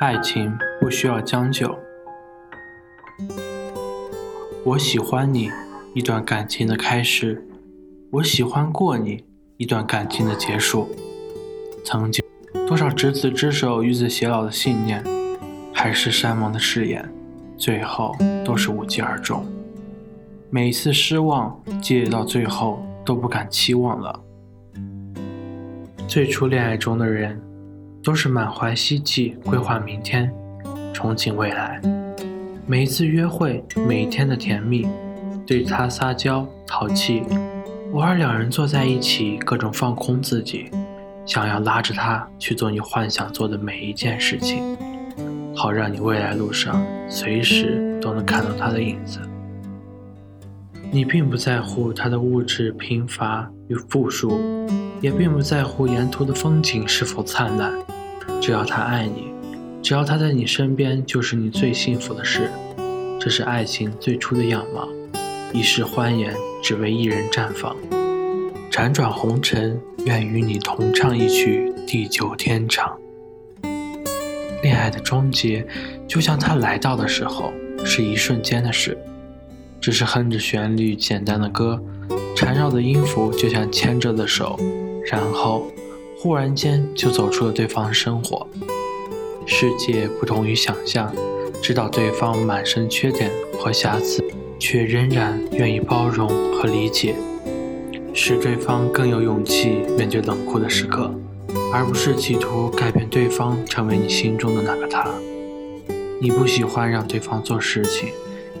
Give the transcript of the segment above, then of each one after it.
爱情不需要将就。我喜欢你，一段感情的开始；我喜欢过你，一段感情的结束。曾经，多少执子之手，与子偕老的信念，海誓山盟的誓言，最后都是无疾而终。每一次失望，积累到最后，都不敢期望了。最初恋爱中的人，都是满怀希冀，规划明天，憧憬未来。每一次约会，每一天的甜蜜，对他撒娇淘气，偶尔两人坐在一起，各种放空自己，想要拉着他去做你幻想做的每一件事情，好让你未来路上随时都能看到他的影子。你并不在乎他的物质贫乏与富庶。也并不在乎沿途的风景是否灿烂，只要他爱你，只要他在你身边，就是你最幸福的事。这是爱情最初的样貌，一世欢颜，只为一人绽放。辗转红尘，愿与你同唱一曲地久天长。恋爱的终结，就像他来到的时候，是一瞬间的事，只是哼着旋律简单的歌，缠绕的音符就像牵着的手。然后，忽然间就走出了对方的生活，世界不同于想象，知道对方满身缺点和瑕疵，却仍然愿意包容和理解，使对方更有勇气面对冷酷的时刻，而不是企图改变对方成为你心中的那个他。你不喜欢让对方做事情，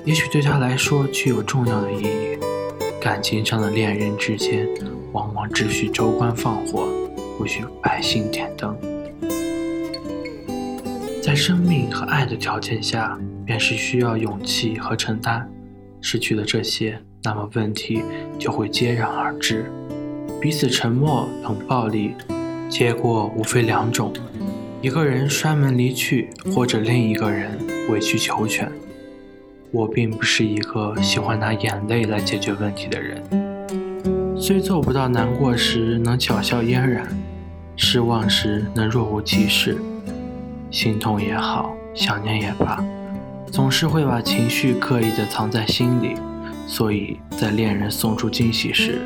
也许对他来说具有重要的意义。感情上的恋人之间。往往只需州官放火，不许百姓点灯。在生命和爱的条件下，便是需要勇气和承担。失去了这些，那么问题就会接踵而至。彼此沉默、冷暴力，结果无非两种：一个人摔门离去，或者另一个人委曲求全。我并不是一个喜欢拿眼泪来解决问题的人。虽做不到难过时能巧笑嫣然，失望时能若无其事，心痛也好，想念也罢，总是会把情绪刻意的藏在心里。所以在恋人送出惊喜时，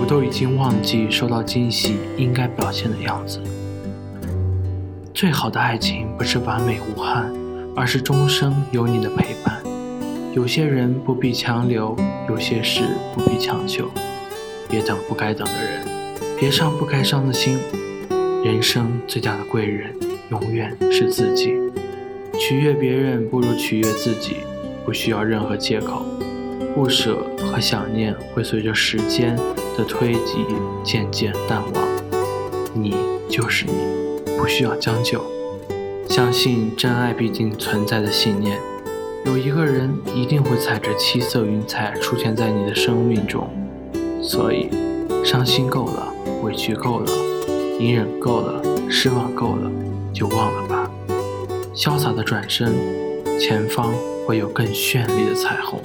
我都已经忘记收到惊喜应该表现的样子。最好的爱情不是完美无憾，而是终生有你的陪伴。有些人不必强留，有些事不必强求。别等不该等的人，别伤不该伤的心。人生最大的贵人，永远是自己。取悦别人不如取悦自己，不需要任何借口。不舍和想念会随着时间的推移渐渐淡忘。你就是你，不需要将就。相信真爱必定存在的信念，有一个人一定会踩着七色云彩出现在你的生命中。所以，伤心够了，委屈够了，你忍够了，失望够了，就忘了吧。潇洒的转身，前方会有更绚丽的彩虹。